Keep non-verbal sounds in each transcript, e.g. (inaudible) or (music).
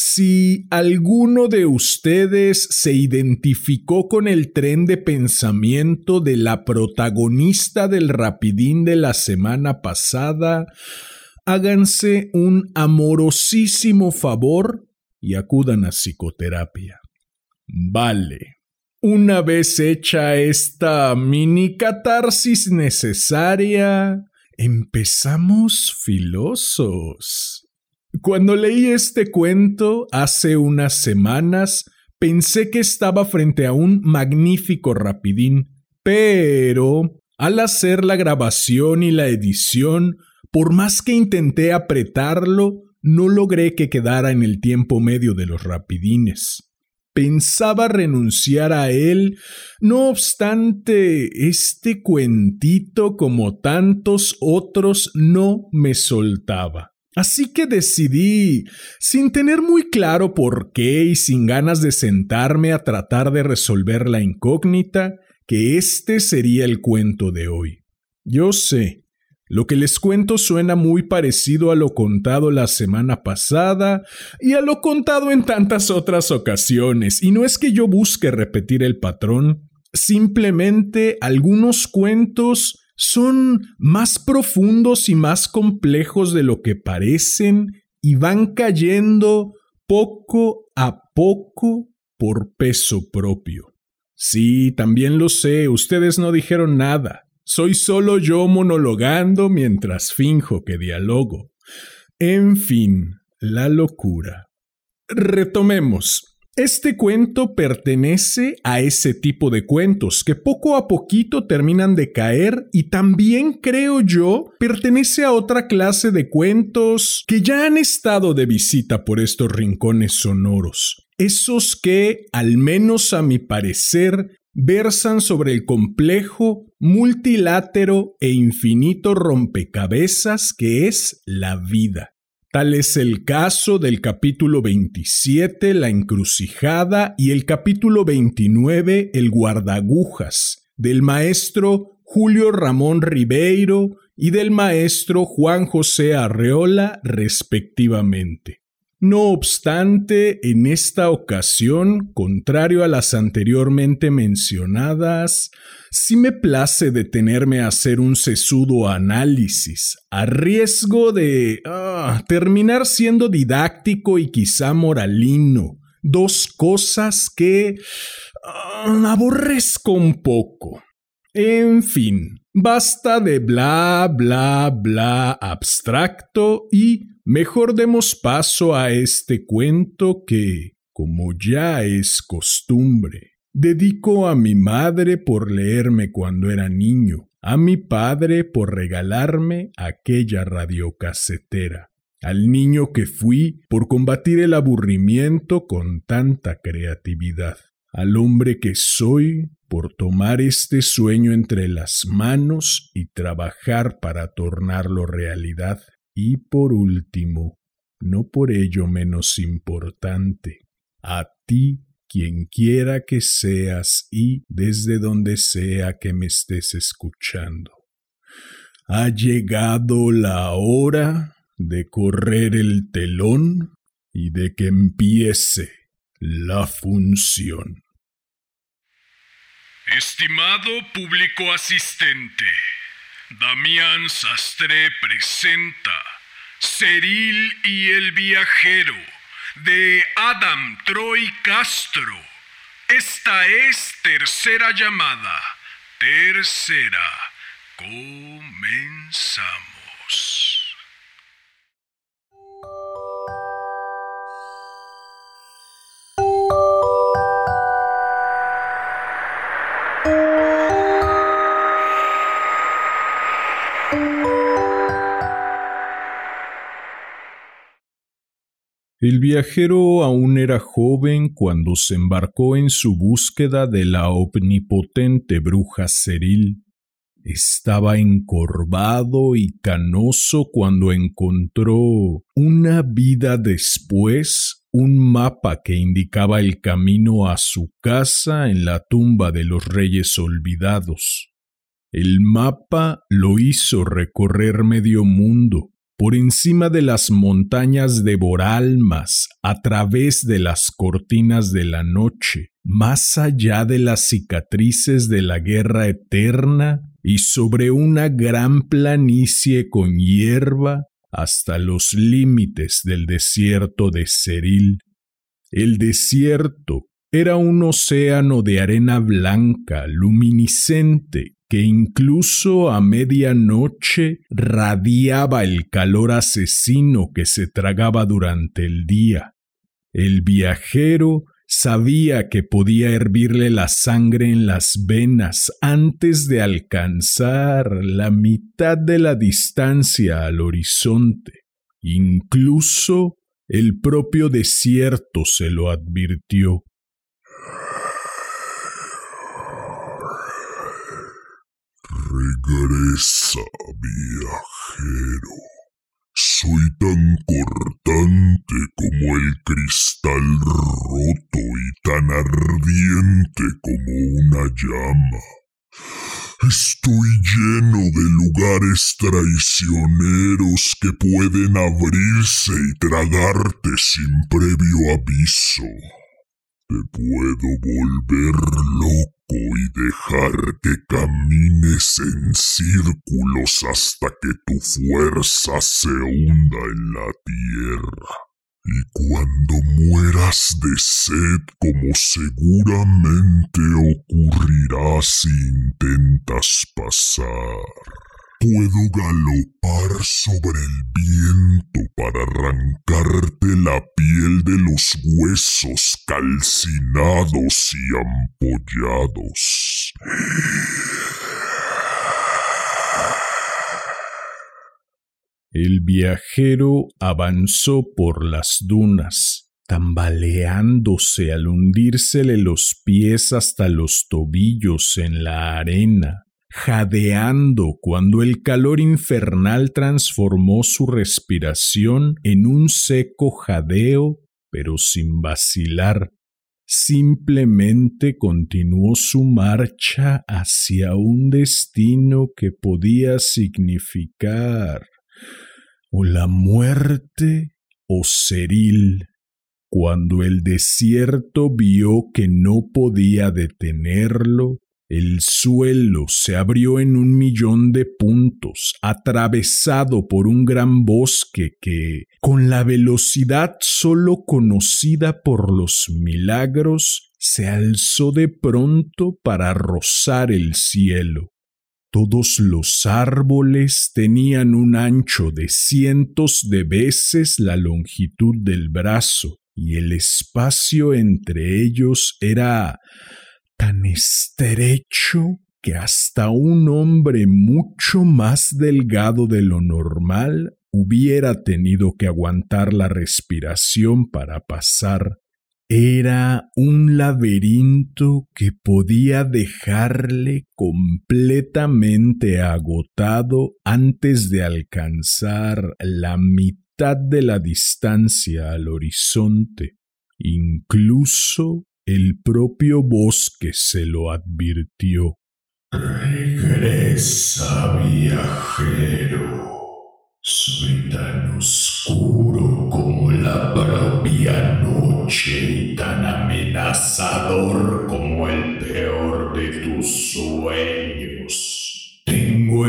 si alguno de ustedes se identificó con el tren de pensamiento de la protagonista del rapidín de la semana pasada, háganse un amorosísimo favor y acudan a psicoterapia. Vale. Una vez hecha esta mini catarsis necesaria, empezamos filosos. Cuando leí este cuento hace unas semanas, pensé que estaba frente a un magnífico rapidín, pero al hacer la grabación y la edición, por más que intenté apretarlo, no logré que quedara en el tiempo medio de los rapidines. Pensaba renunciar a él, no obstante, este cuentito, como tantos otros, no me soltaba. Así que decidí, sin tener muy claro por qué y sin ganas de sentarme a tratar de resolver la incógnita, que este sería el cuento de hoy. Yo sé, lo que les cuento suena muy parecido a lo contado la semana pasada y a lo contado en tantas otras ocasiones, y no es que yo busque repetir el patrón, simplemente algunos cuentos son más profundos y más complejos de lo que parecen y van cayendo poco a poco por peso propio. Sí, también lo sé, ustedes no dijeron nada. Soy solo yo monologando mientras finjo que dialogo. En fin, la locura. Retomemos. Este cuento pertenece a ese tipo de cuentos que poco a poquito terminan de caer y también creo yo pertenece a otra clase de cuentos que ya han estado de visita por estos rincones sonoros. Esos que, al menos a mi parecer, versan sobre el complejo, multilátero e infinito rompecabezas que es la vida. Tal es el caso del capítulo 27, La encrucijada, y el capítulo 29, El guardagujas, del maestro Julio Ramón Ribeiro y del maestro Juan José Arreola, respectivamente. No obstante, en esta ocasión, contrario a las anteriormente mencionadas, sí me place detenerme a hacer un sesudo análisis, a riesgo de ah, terminar siendo didáctico y quizá moralino, dos cosas que ah, aborrezco un poco. En fin, basta de bla, bla, bla abstracto y Mejor demos paso a este cuento que, como ya es costumbre, dedico a mi madre por leerme cuando era niño, a mi padre por regalarme aquella radiocasetera, al niño que fui por combatir el aburrimiento con tanta creatividad, al hombre que soy por tomar este sueño entre las manos y trabajar para tornarlo realidad y por último, no por ello menos importante, a ti quien quiera que seas y desde donde sea que me estés escuchando. Ha llegado la hora de correr el telón y de que empiece la función. Estimado público asistente, Damián Sastre presenta Ceril y el viajero de Adam Troy Castro. Esta es tercera llamada. Tercera. Comenzamos. El viajero aún era joven cuando se embarcó en su búsqueda de la omnipotente bruja Ceril. Estaba encorvado y canoso cuando encontró una vida después un mapa que indicaba el camino a su casa en la tumba de los reyes olvidados. El mapa lo hizo recorrer medio mundo, por encima de las montañas de Boralmas, a través de las cortinas de la noche, más allá de las cicatrices de la guerra eterna y sobre una gran planicie con hierba hasta los límites del desierto de Ceril. El desierto era un océano de arena blanca, luminiscente, que incluso a medianoche radiaba el calor asesino que se tragaba durante el día. El viajero sabía que podía hervirle la sangre en las venas antes de alcanzar la mitad de la distancia al horizonte. Incluso el propio desierto se lo advirtió. Regresa, viajero. Soy tan cortante como el cristal roto y tan ardiente como una llama. Estoy lleno de lugares traicioneros que pueden abrirse y tragarte sin previo aviso. Te puedo volver loco y dejar que camines en círculos hasta que tu fuerza se hunda en la tierra. Y cuando mueras de sed, como seguramente ocurrirá si intentas pasar, Puedo galopar sobre el viento para arrancarte la piel de los huesos calcinados y ampollados. El viajero avanzó por las dunas, tambaleándose al hundírsele los pies hasta los tobillos en la arena jadeando cuando el calor infernal transformó su respiración en un seco jadeo, pero sin vacilar. Simplemente continuó su marcha hacia un destino que podía significar o la muerte o Ceril. Cuando el desierto vio que no podía detenerlo, el suelo se abrió en un millón de puntos, atravesado por un gran bosque que, con la velocidad sólo conocida por los milagros, se alzó de pronto para rozar el cielo. Todos los árboles tenían un ancho de cientos de veces la longitud del brazo, y el espacio entre ellos era tan estrecho que hasta un hombre mucho más delgado de lo normal hubiera tenido que aguantar la respiración para pasar. Era un laberinto que podía dejarle completamente agotado antes de alcanzar la mitad de la distancia al horizonte. Incluso el propio bosque se lo advirtió. Regresa, viajero. Soy tan oscuro como la propia noche y tan amenazador como el peor de tus sueños. Tengo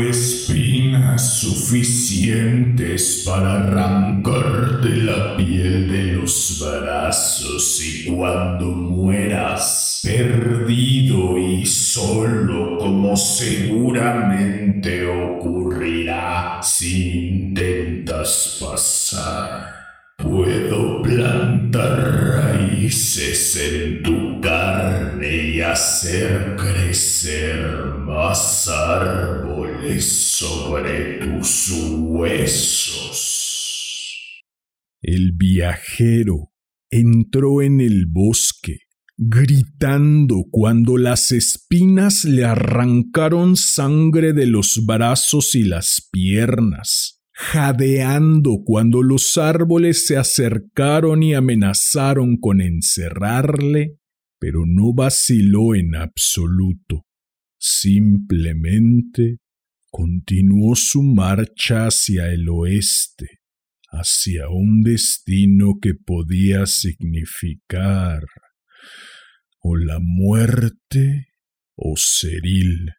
suficientes para arrancarte la piel de los brazos y cuando mueras, perdido y solo como seguramente ocurrirá si intentas pasar. Puedo plantar raíces en tu hacer crecer más árboles sobre tus huesos. El viajero entró en el bosque, gritando cuando las espinas le arrancaron sangre de los brazos y las piernas, jadeando cuando los árboles se acercaron y amenazaron con encerrarle, pero no vaciló en absoluto. Simplemente continuó su marcha hacia el oeste, hacia un destino que podía significar o la muerte o Ceril.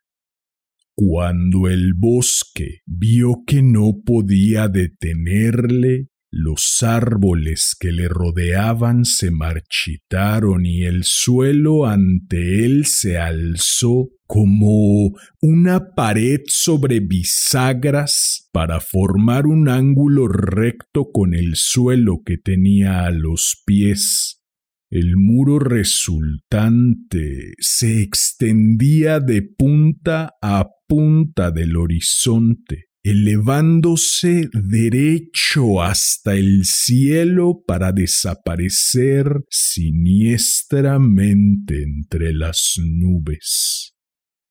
Cuando el bosque vio que no podía detenerle, los árboles que le rodeaban se marchitaron y el suelo ante él se alzó como una pared sobre bisagras para formar un ángulo recto con el suelo que tenía a los pies. El muro resultante se extendía de punta a punta del horizonte elevándose derecho hasta el cielo para desaparecer siniestramente entre las nubes.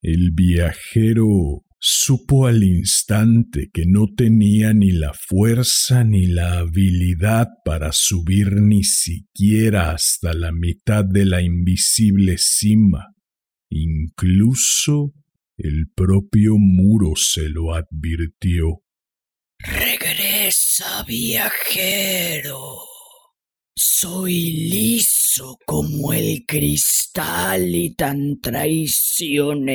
El viajero supo al instante que no tenía ni la fuerza ni la habilidad para subir ni siquiera hasta la mitad de la invisible cima. Incluso el propio muro se lo advirtió. Regresa, viajero. Soy liso como el cristal y tan traicionero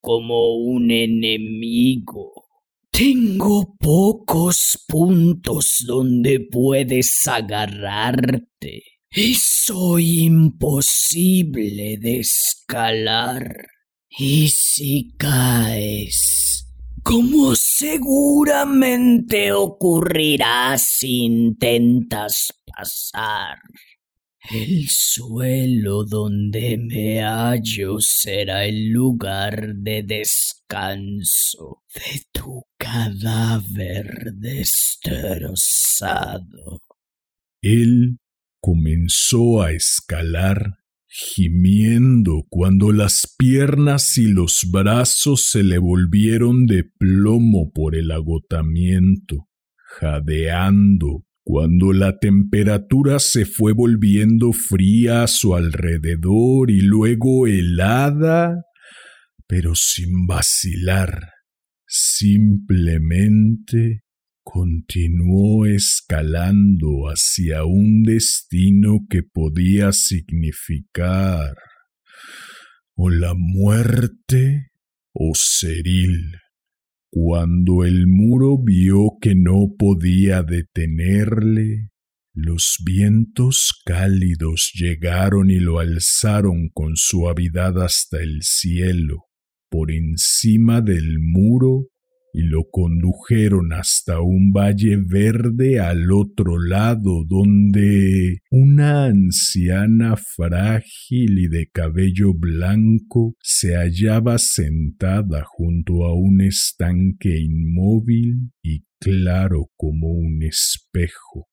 como un enemigo. Tengo pocos puntos donde puedes agarrarte y soy imposible de escalar. Y si caes, como seguramente ocurrirá si intentas pasar, el suelo donde me hallo será el lugar de descanso de tu cadáver destrozado. Él comenzó a escalar gimiendo cuando las piernas y los brazos se le volvieron de plomo por el agotamiento, jadeando cuando la temperatura se fue volviendo fría a su alrededor y luego helada, pero sin vacilar, simplemente continuó escalando hacia un destino que podía significar o la muerte o Ceril. Cuando el muro vio que no podía detenerle, los vientos cálidos llegaron y lo alzaron con suavidad hasta el cielo. Por encima del muro y lo condujeron hasta un valle verde al otro lado donde una anciana frágil y de cabello blanco se hallaba sentada junto a un estanque inmóvil y claro como un espejo.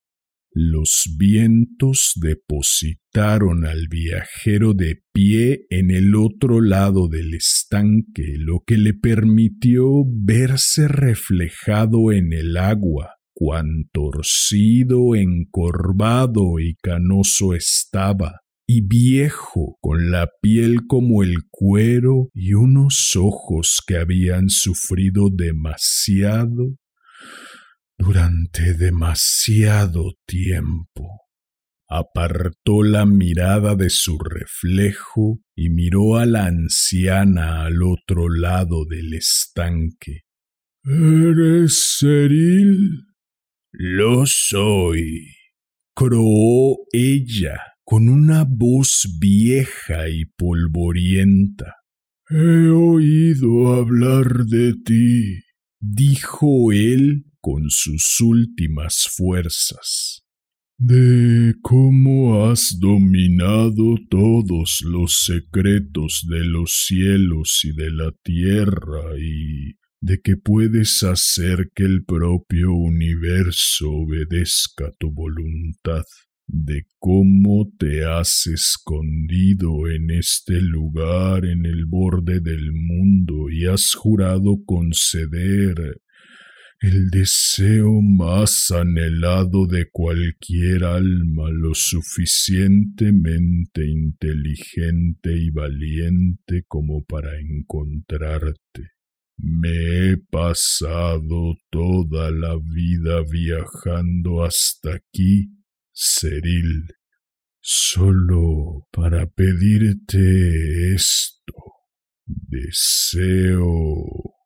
Los vientos depositaron al viajero de pie en el otro lado del estanque, lo que le permitió verse reflejado en el agua, cuán torcido, encorvado y canoso estaba, y viejo, con la piel como el cuero y unos ojos que habían sufrido demasiado durante demasiado tiempo. Apartó la mirada de su reflejo y miró a la anciana al otro lado del estanque. ¿Eres Ceril? Lo soy, croó ella con una voz vieja y polvorienta. He oído hablar de ti, dijo él con sus últimas fuerzas, de cómo has dominado todos los secretos de los cielos y de la tierra y de que puedes hacer que el propio universo obedezca tu voluntad, de cómo te has escondido en este lugar en el borde del mundo y has jurado conceder el deseo más anhelado de cualquier alma lo suficientemente inteligente y valiente como para encontrarte. Me he pasado toda la vida viajando hasta aquí, Ceril, solo para pedirte esto. Deseo.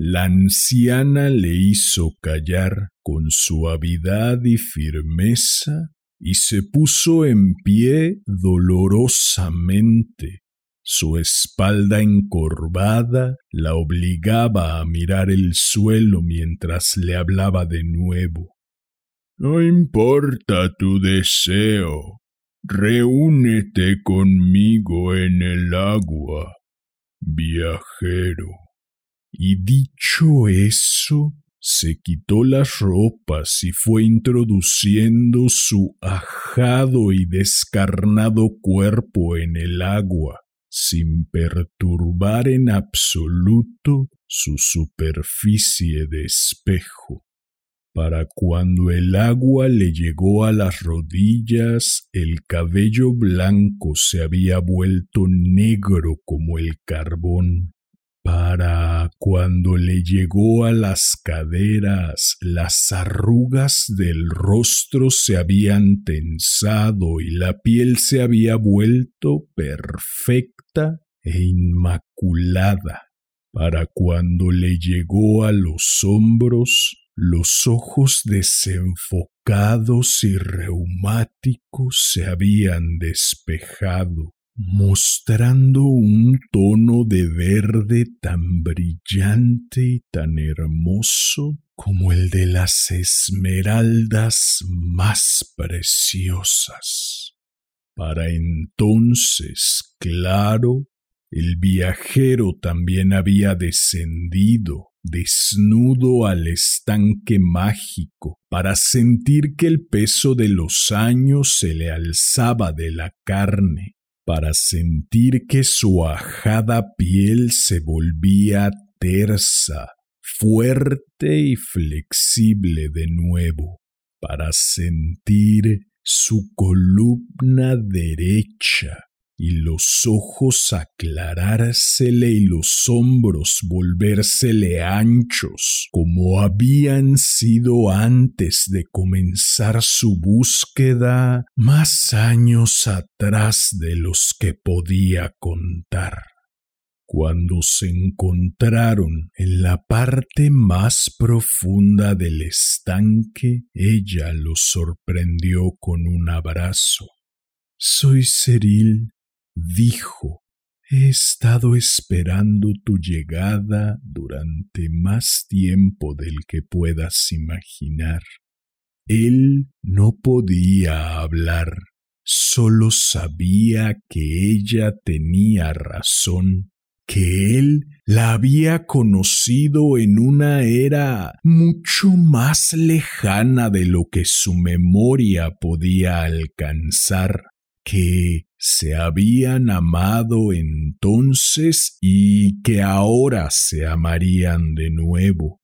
La anciana le hizo callar con suavidad y firmeza y se puso en pie dolorosamente, su espalda encorvada la obligaba a mirar el suelo mientras le hablaba de nuevo. No importa tu deseo. Reúnete conmigo en el agua, viajero. Y dicho eso, se quitó las ropas y fue introduciendo su ajado y descarnado cuerpo en el agua sin perturbar en absoluto su superficie de espejo. Para cuando el agua le llegó a las rodillas, el cabello blanco se había vuelto negro como el carbón. Para cuando le llegó a las caderas, las arrugas del rostro se habían tensado y la piel se había vuelto perfecta e inmaculada. Para cuando le llegó a los hombros, los ojos desenfocados y reumáticos se habían despejado mostrando un tono de verde tan brillante y tan hermoso como el de las esmeraldas más preciosas. Para entonces, claro, el viajero también había descendido desnudo al estanque mágico para sentir que el peso de los años se le alzaba de la carne para sentir que su ajada piel se volvía tersa, fuerte y flexible de nuevo, para sentir su columna derecha y los ojos aclarársele y los hombros volvérsele anchos, como habían sido antes de comenzar su búsqueda más años atrás de los que podía contar. Cuando se encontraron en la parte más profunda del estanque, ella los sorprendió con un abrazo. Soy Ceril dijo, he estado esperando tu llegada durante más tiempo del que puedas imaginar. Él no podía hablar, solo sabía que ella tenía razón, que él la había conocido en una era mucho más lejana de lo que su memoria podía alcanzar que se habían amado entonces y que ahora se amarían de nuevo.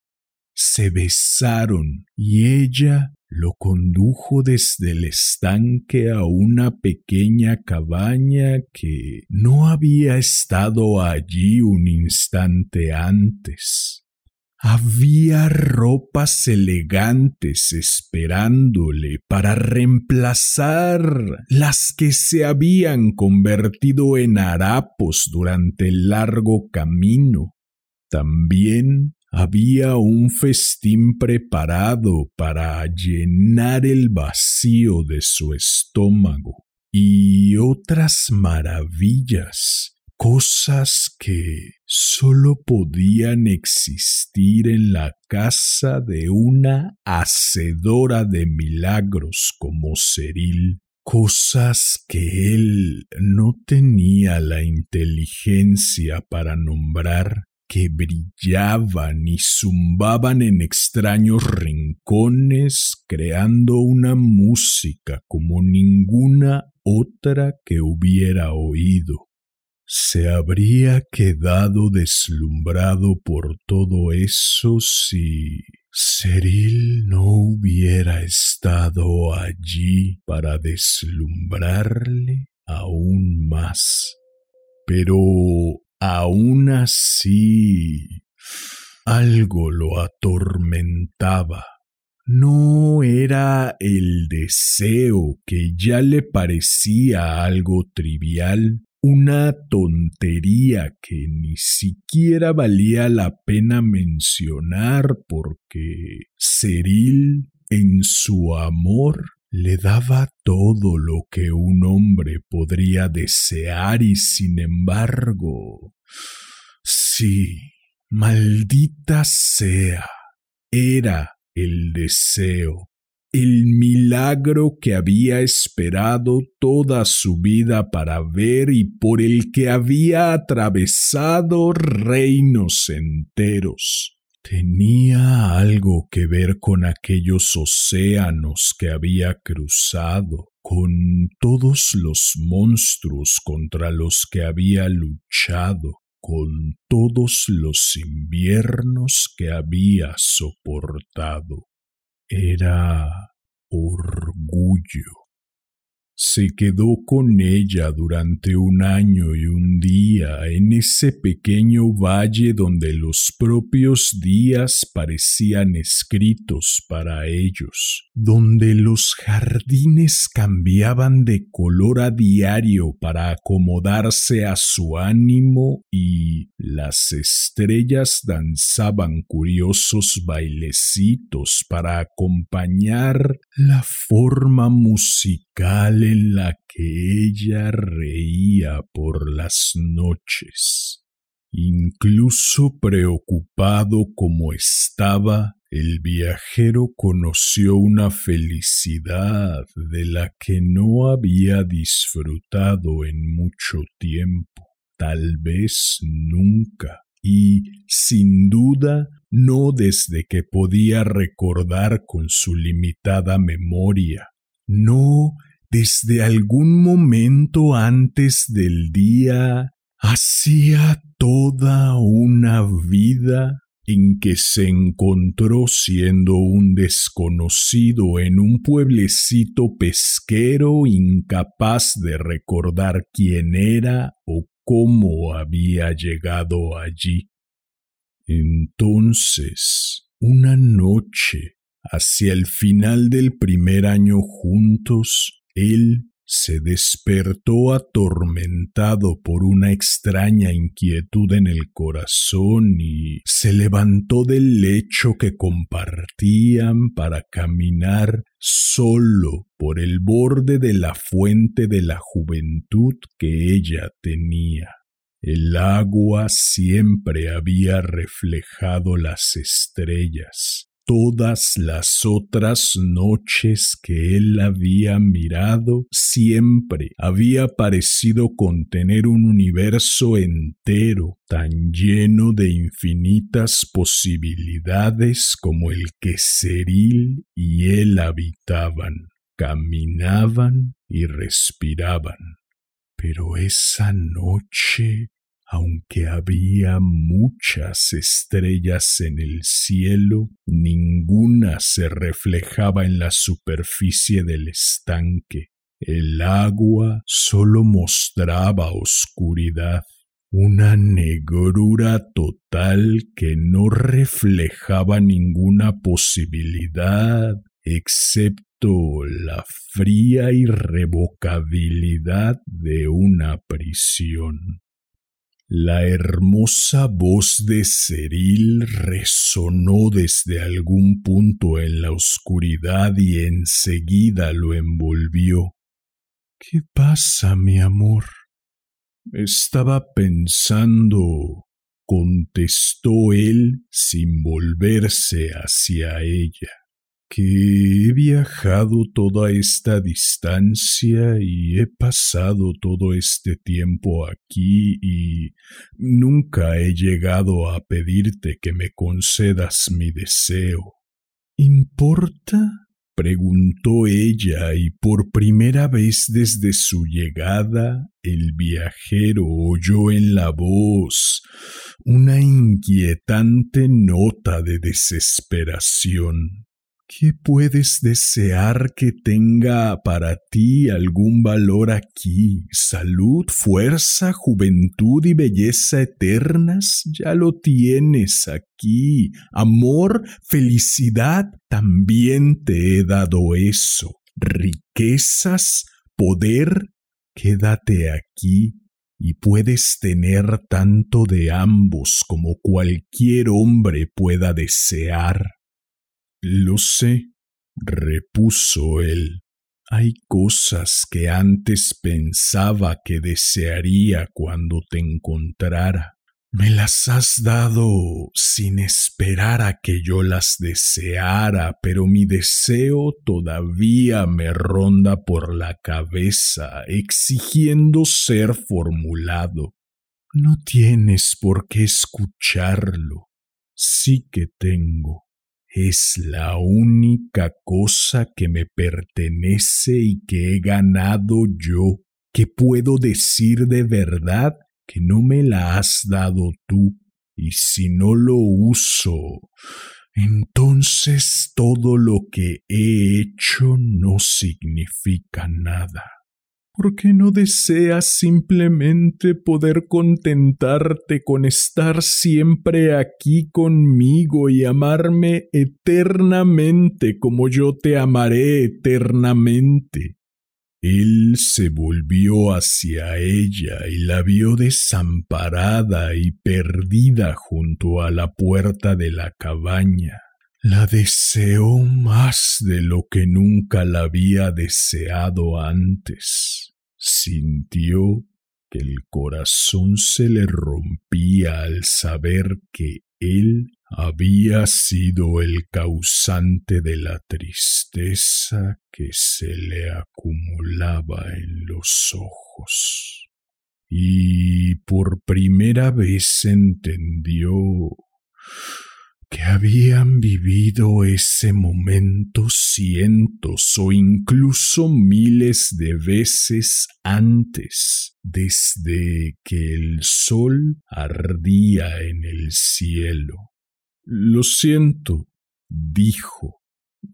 Se besaron y ella lo condujo desde el estanque a una pequeña cabaña que no había estado allí un instante antes. Había ropas elegantes esperándole para reemplazar las que se habían convertido en harapos durante el largo camino. También había un festín preparado para llenar el vacío de su estómago y otras maravillas cosas que solo podían existir en la casa de una hacedora de milagros como Ceril, cosas que él no tenía la inteligencia para nombrar que brillaban y zumbaban en extraños rincones, creando una música como ninguna otra que hubiera oído. Se habría quedado deslumbrado por todo eso si Ceril no hubiera estado allí para deslumbrarle aún más. Pero aún así algo lo atormentaba. No era el deseo que ya le parecía algo trivial, una tontería que ni siquiera valía la pena mencionar porque Ceril en su amor le daba todo lo que un hombre podría desear y sin embargo... Sí, maldita sea, era el deseo, el milagro que había esperado toda su vida para ver y por el que había atravesado reinos enteros tenía algo que ver con aquellos océanos que había cruzado, con todos los monstruos contra los que había luchado, con todos los inviernos que había soportado. Era orgullo se quedó con ella durante un año y un día en ese pequeño valle donde los propios días parecían escritos para ellos, donde los jardines cambiaban de color a diario para acomodarse a su ánimo y las estrellas danzaban curiosos bailecitos para acompañar la forma musical en la que ella reía por las noches. Incluso preocupado como estaba, el viajero conoció una felicidad de la que no había disfrutado en mucho tiempo, tal vez nunca, y sin duda no desde que podía recordar con su limitada memoria, no desde algún momento antes del día hacía toda una vida en que se encontró siendo un desconocido en un pueblecito pesquero incapaz de recordar quién era o cómo había llegado allí. Entonces, una noche, hacia el final del primer año juntos, él se despertó atormentado por una extraña inquietud en el corazón y se levantó del lecho que compartían para caminar solo por el borde de la fuente de la juventud que ella tenía. El agua siempre había reflejado las estrellas, Todas las otras noches que él había mirado siempre había parecido contener un universo entero tan lleno de infinitas posibilidades como el que Ceril y él habitaban, caminaban y respiraban. Pero esa noche aunque había muchas estrellas en el cielo, ninguna se reflejaba en la superficie del estanque. El agua solo mostraba oscuridad, una negrura total que no reflejaba ninguna posibilidad excepto la fría irrevocabilidad de una prisión. La hermosa voz de Ceril resonó desde algún punto en la oscuridad y enseguida lo envolvió. ¿Qué pasa, mi amor? Estaba pensando, contestó él sin volverse hacia ella. Que he viajado toda esta distancia y he pasado todo este tiempo aquí y nunca he llegado a pedirte que me concedas mi deseo. ¿Importa? preguntó ella y por primera vez desde su llegada el viajero oyó en la voz una inquietante nota de desesperación. ¿Qué puedes desear que tenga para ti algún valor aquí? Salud, fuerza, juventud y belleza eternas, ya lo tienes aquí. Amor, felicidad, también te he dado eso. Riquezas, poder, quédate aquí y puedes tener tanto de ambos como cualquier hombre pueda desear. Lo sé, repuso él. Hay cosas que antes pensaba que desearía cuando te encontrara. Me las has dado sin esperar a que yo las deseara, pero mi deseo todavía me ronda por la cabeza, exigiendo ser formulado. No tienes por qué escucharlo. Sí que tengo es la única cosa que me pertenece y que he ganado yo, que puedo decir de verdad que no me la has dado tú, y si no lo uso, entonces todo lo que he hecho no significa nada. ¿Por qué no deseas simplemente poder contentarte con estar siempre aquí conmigo y amarme eternamente como yo te amaré eternamente? Él se volvió hacia ella y la vio desamparada y perdida junto a la puerta de la cabaña. La deseó más de lo que nunca la había deseado antes. Sintió que el corazón se le rompía al saber que él había sido el causante de la tristeza que se le acumulaba en los ojos. Y por primera vez entendió que habían vivido ese momento cientos o incluso miles de veces antes, desde que el sol ardía en el cielo. Lo siento, dijo,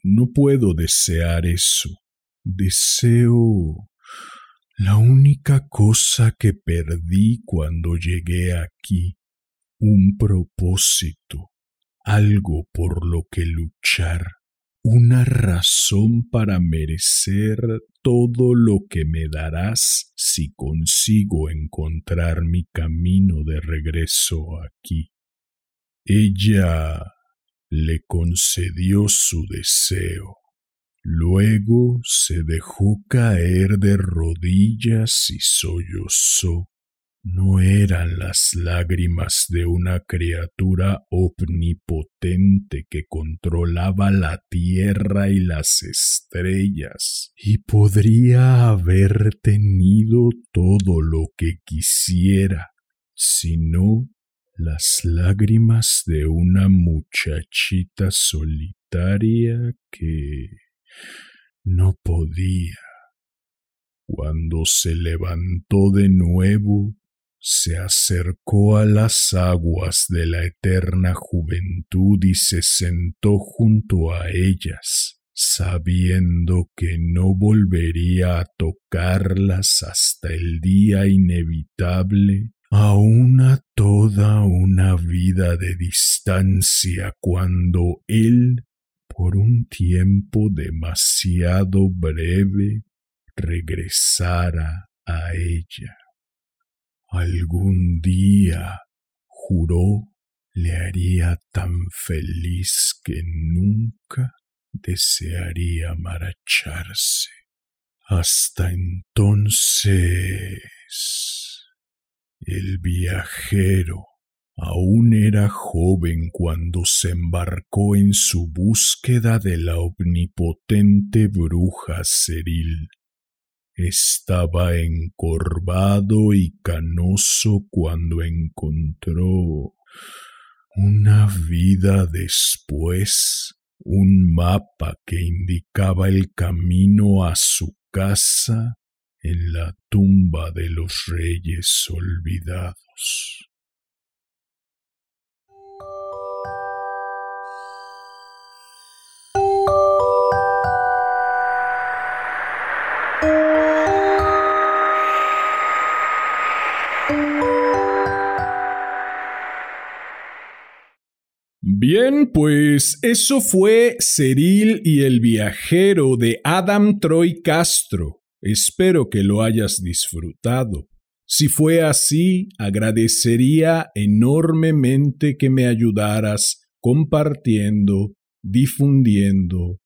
no puedo desear eso. Deseo la única cosa que perdí cuando llegué aquí, un propósito algo por lo que luchar, una razón para merecer todo lo que me darás si consigo encontrar mi camino de regreso aquí. Ella le concedió su deseo. Luego se dejó caer de rodillas y sollozó no eran las lágrimas de una criatura omnipotente que controlaba la tierra y las estrellas y podría haber tenido todo lo que quisiera, sino las lágrimas de una muchachita solitaria que no podía. Cuando se levantó de nuevo, se acercó a las aguas de la eterna juventud y se sentó junto a ellas, sabiendo que no volvería a tocarlas hasta el día inevitable, aún a toda una vida de distancia cuando él, por un tiempo demasiado breve, regresara a ella. Algún día, juró, le haría tan feliz que nunca desearía marcharse. Hasta entonces, el viajero Aún era joven cuando se embarcó en su búsqueda de la omnipotente bruja Ceril. Estaba encorvado y canoso cuando encontró una vida después un mapa que indicaba el camino a su casa en la tumba de los reyes olvidados. Bien, pues eso fue Ceril y el viajero de Adam Troy Castro. Espero que lo hayas disfrutado. Si fue así, agradecería enormemente que me ayudaras compartiendo, difundiendo.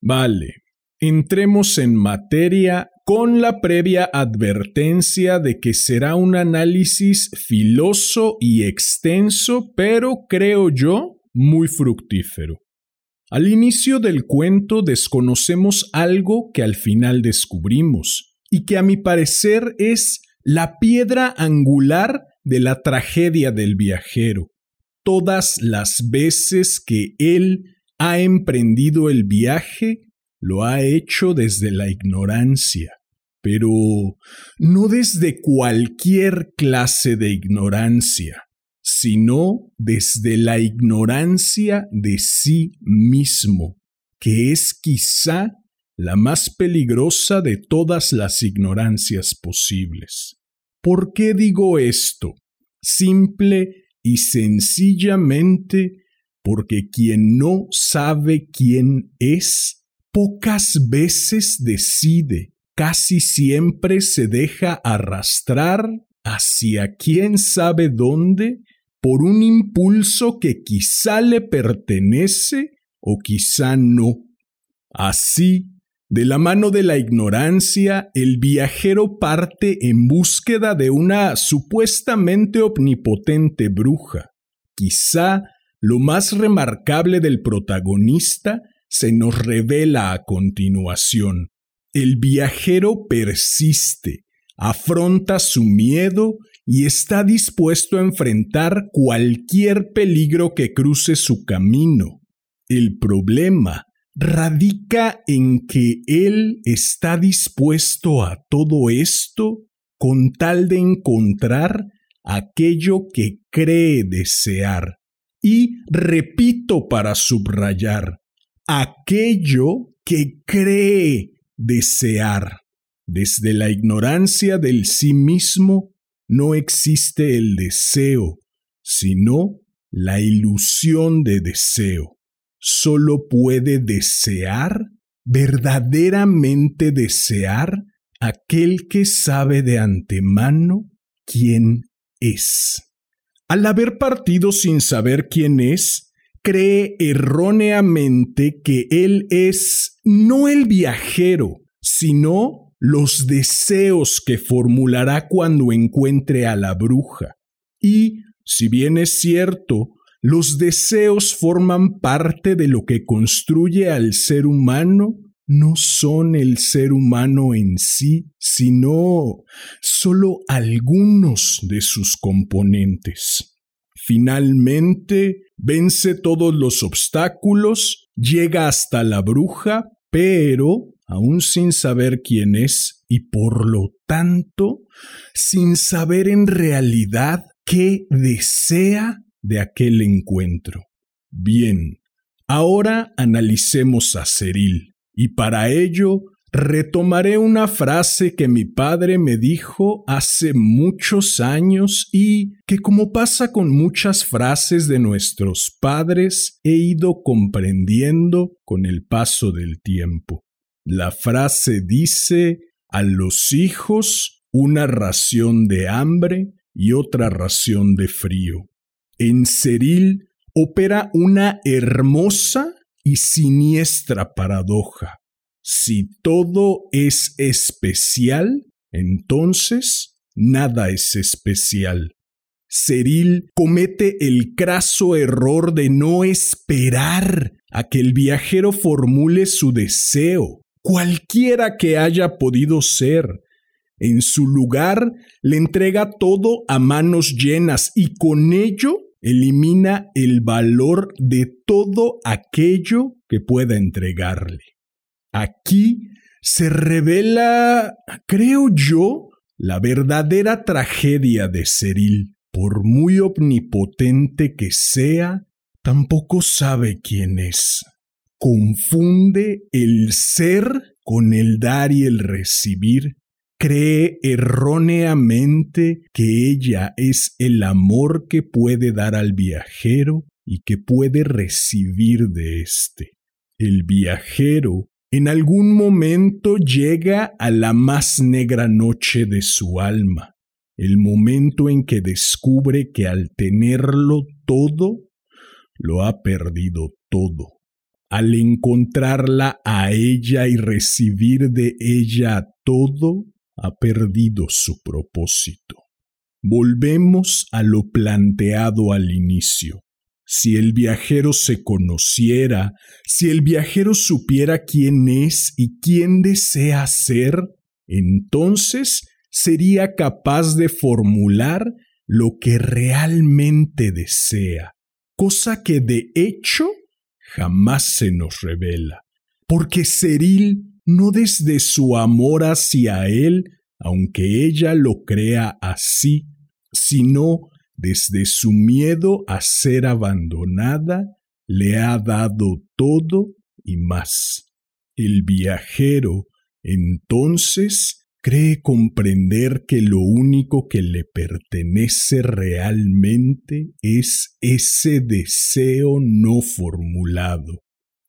Vale, entremos en materia con la previa advertencia de que será un análisis filoso y extenso, pero creo yo muy fructífero. Al inicio del cuento desconocemos algo que al final descubrimos, y que a mi parecer es la piedra angular de la tragedia del viajero. Todas las veces que él ha emprendido el viaje, lo ha hecho desde la ignorancia, pero no desde cualquier clase de ignorancia, sino desde la ignorancia de sí mismo, que es quizá la más peligrosa de todas las ignorancias posibles. ¿Por qué digo esto? Simple y sencillamente porque quien no sabe quién es pocas veces decide, casi siempre se deja arrastrar hacia quién sabe dónde por un impulso que quizá le pertenece o quizá no. Así, de la mano de la ignorancia, el viajero parte en búsqueda de una supuestamente omnipotente bruja. Quizá lo más remarcable del protagonista se nos revela a continuación. El viajero persiste, afronta su miedo y está dispuesto a enfrentar cualquier peligro que cruce su camino. El problema radica en que él está dispuesto a todo esto con tal de encontrar aquello que cree desear. Y repito para subrayar, aquello que cree desear. Desde la ignorancia del sí mismo no existe el deseo, sino la ilusión de deseo. Solo puede desear, verdaderamente desear, aquel que sabe de antemano quién es. Al haber partido sin saber quién es, cree erróneamente que él es no el viajero, sino los deseos que formulará cuando encuentre a la bruja. Y, si bien es cierto, los deseos forman parte de lo que construye al ser humano, no son el ser humano en sí, sino solo algunos de sus componentes. Finalmente, vence todos los obstáculos, llega hasta la bruja, pero, aún sin saber quién es, y por lo tanto, sin saber en realidad qué desea de aquel encuentro. Bien, ahora analicemos a Ceril, y para ello retomaré una frase que mi padre me dijo hace muchos años y que como pasa con muchas frases de nuestros padres he ido comprendiendo con el paso del tiempo. La frase dice a los hijos una ración de hambre y otra ración de frío. En Ceril opera una hermosa y siniestra paradoja si todo es especial, entonces nada es especial. Ceril comete el craso error de no esperar a que el viajero formule su deseo, cualquiera que haya podido ser. En su lugar, le entrega todo a manos llenas y con ello elimina el valor de todo aquello que pueda entregarle. Aquí se revela, creo yo, la verdadera tragedia de Ceril. Por muy omnipotente que sea, tampoco sabe quién es. Confunde el ser con el dar y el recibir. Cree erróneamente que ella es el amor que puede dar al viajero y que puede recibir de éste. El viajero en algún momento llega a la más negra noche de su alma, el momento en que descubre que al tenerlo todo, lo ha perdido todo. Al encontrarla a ella y recibir de ella todo, ha perdido su propósito. Volvemos a lo planteado al inicio. Si el viajero se conociera, si el viajero supiera quién es y quién desea ser, entonces sería capaz de formular lo que realmente desea, cosa que de hecho jamás se nos revela, porque Ceril no desde su amor hacia él, aunque ella lo crea así, sino desde su miedo a ser abandonada, le ha dado todo y más. El viajero, entonces, cree comprender que lo único que le pertenece realmente es ese deseo no formulado.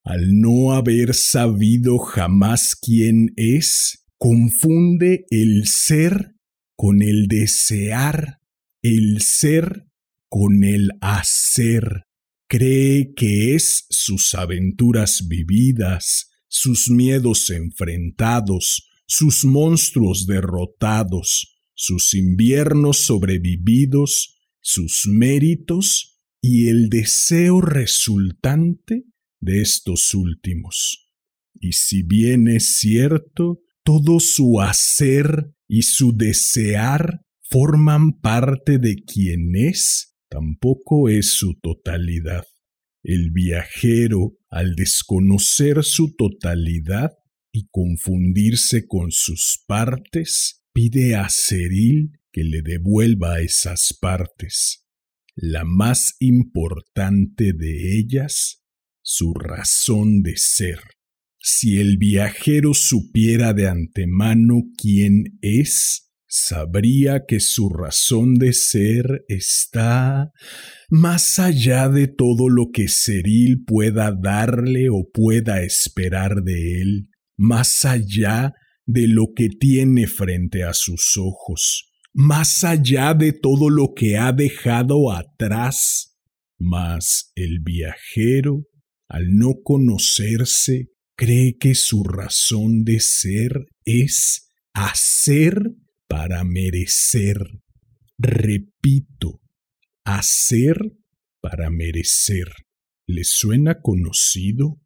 Al no haber sabido jamás quién es, confunde el ser con el desear el ser con el hacer. Cree que es sus aventuras vividas, sus miedos enfrentados, sus monstruos derrotados, sus inviernos sobrevividos, sus méritos y el deseo resultante de estos últimos. Y si bien es cierto, todo su hacer y su desear forman parte de quien es, tampoco es su totalidad. El viajero, al desconocer su totalidad y confundirse con sus partes, pide a Ceril que le devuelva esas partes. La más importante de ellas, su razón de ser. Si el viajero supiera de antemano quién es, sabría que su razón de ser está más allá de todo lo que Ceril pueda darle o pueda esperar de él, más allá de lo que tiene frente a sus ojos, más allá de todo lo que ha dejado atrás. Mas el viajero, al no conocerse, cree que su razón de ser es hacer para merecer. Repito, hacer para merecer. ¿Le suena conocido?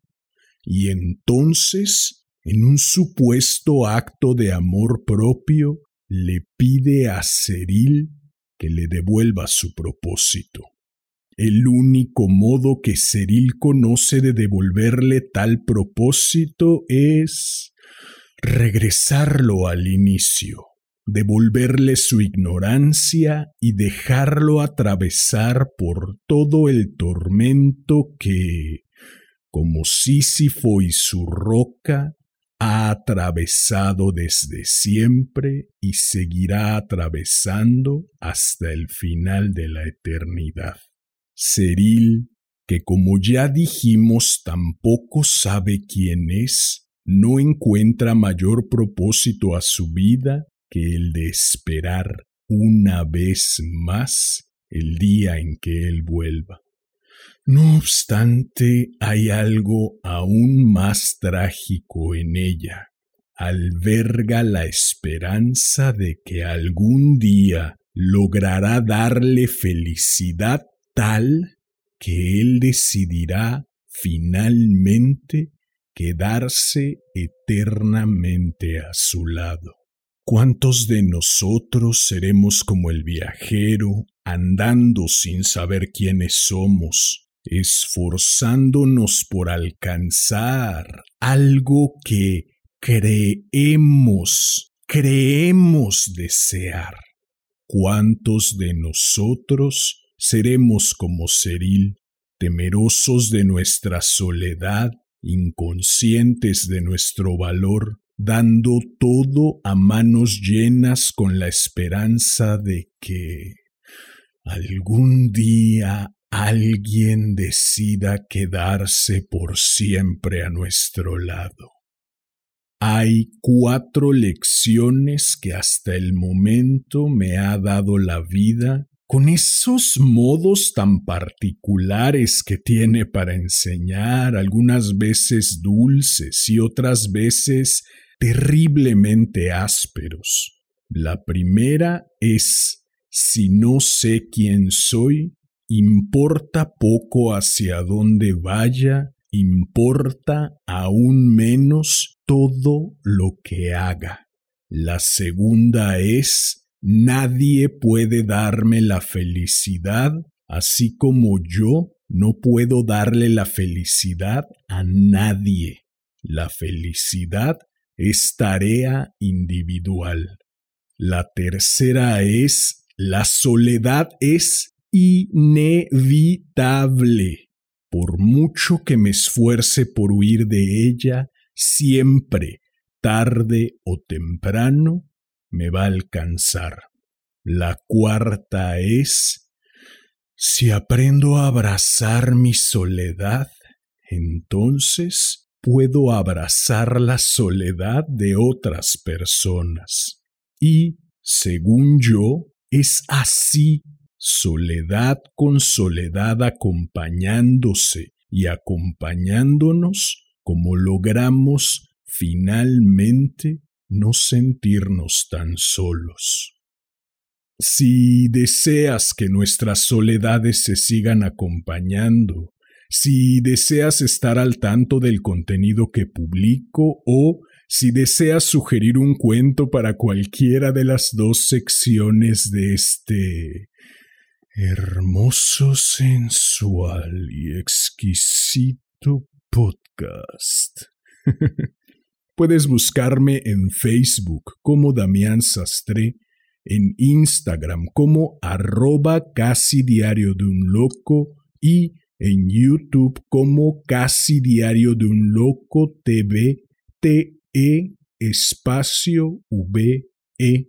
Y entonces, en un supuesto acto de amor propio, le pide a Ceril que le devuelva su propósito. El único modo que Ceril conoce de devolverle tal propósito es regresarlo al inicio devolverle su ignorancia y dejarlo atravesar por todo el tormento que, como Sísifo y su roca, ha atravesado desde siempre y seguirá atravesando hasta el final de la eternidad. Ceril, que como ya dijimos tampoco sabe quién es, no encuentra mayor propósito a su vida que el de esperar una vez más el día en que Él vuelva. No obstante, hay algo aún más trágico en ella. Alberga la esperanza de que algún día, logrará darle felicidad tal que él decidirá finalmente quedarse eternamente a su lado. ¿Cuántos de nosotros seremos como el viajero, andando sin saber quiénes somos, esforzándonos por alcanzar algo que creemos, creemos desear? ¿Cuántos de nosotros seremos como Ceril, temerosos de nuestra soledad, inconscientes de nuestro valor, dando todo a manos llenas con la esperanza de que algún día alguien decida quedarse por siempre a nuestro lado. Hay cuatro lecciones que hasta el momento me ha dado la vida con esos modos tan particulares que tiene para enseñar, algunas veces dulces y otras veces terriblemente ásperos. La primera es, si no sé quién soy, importa poco hacia dónde vaya, importa aún menos todo lo que haga. La segunda es, nadie puede darme la felicidad, así como yo no puedo darle la felicidad a nadie. La felicidad es tarea individual. La tercera es, la soledad es inevitable. Por mucho que me esfuerce por huir de ella, siempre, tarde o temprano, me va a alcanzar. La cuarta es, si aprendo a abrazar mi soledad, entonces puedo abrazar la soledad de otras personas. Y, según yo, es así, soledad con soledad acompañándose y acompañándonos, como logramos finalmente no sentirnos tan solos. Si deseas que nuestras soledades se sigan acompañando si deseas estar al tanto del contenido que publico o si deseas sugerir un cuento para cualquiera de las dos secciones de este hermoso, sensual y exquisito podcast. (laughs) Puedes buscarme en Facebook como Damián Sastre, en Instagram como arroba casi diario de un loco y en YouTube como Casi Diario de un Loco TV, TE espacio VE.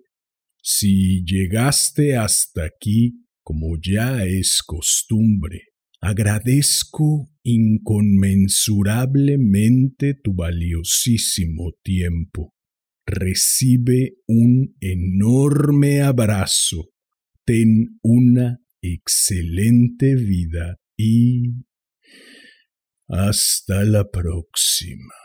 Si llegaste hasta aquí, como ya es costumbre, agradezco inconmensurablemente tu valiosísimo tiempo. Recibe un enorme abrazo. Ten una excelente vida y hasta la próxima.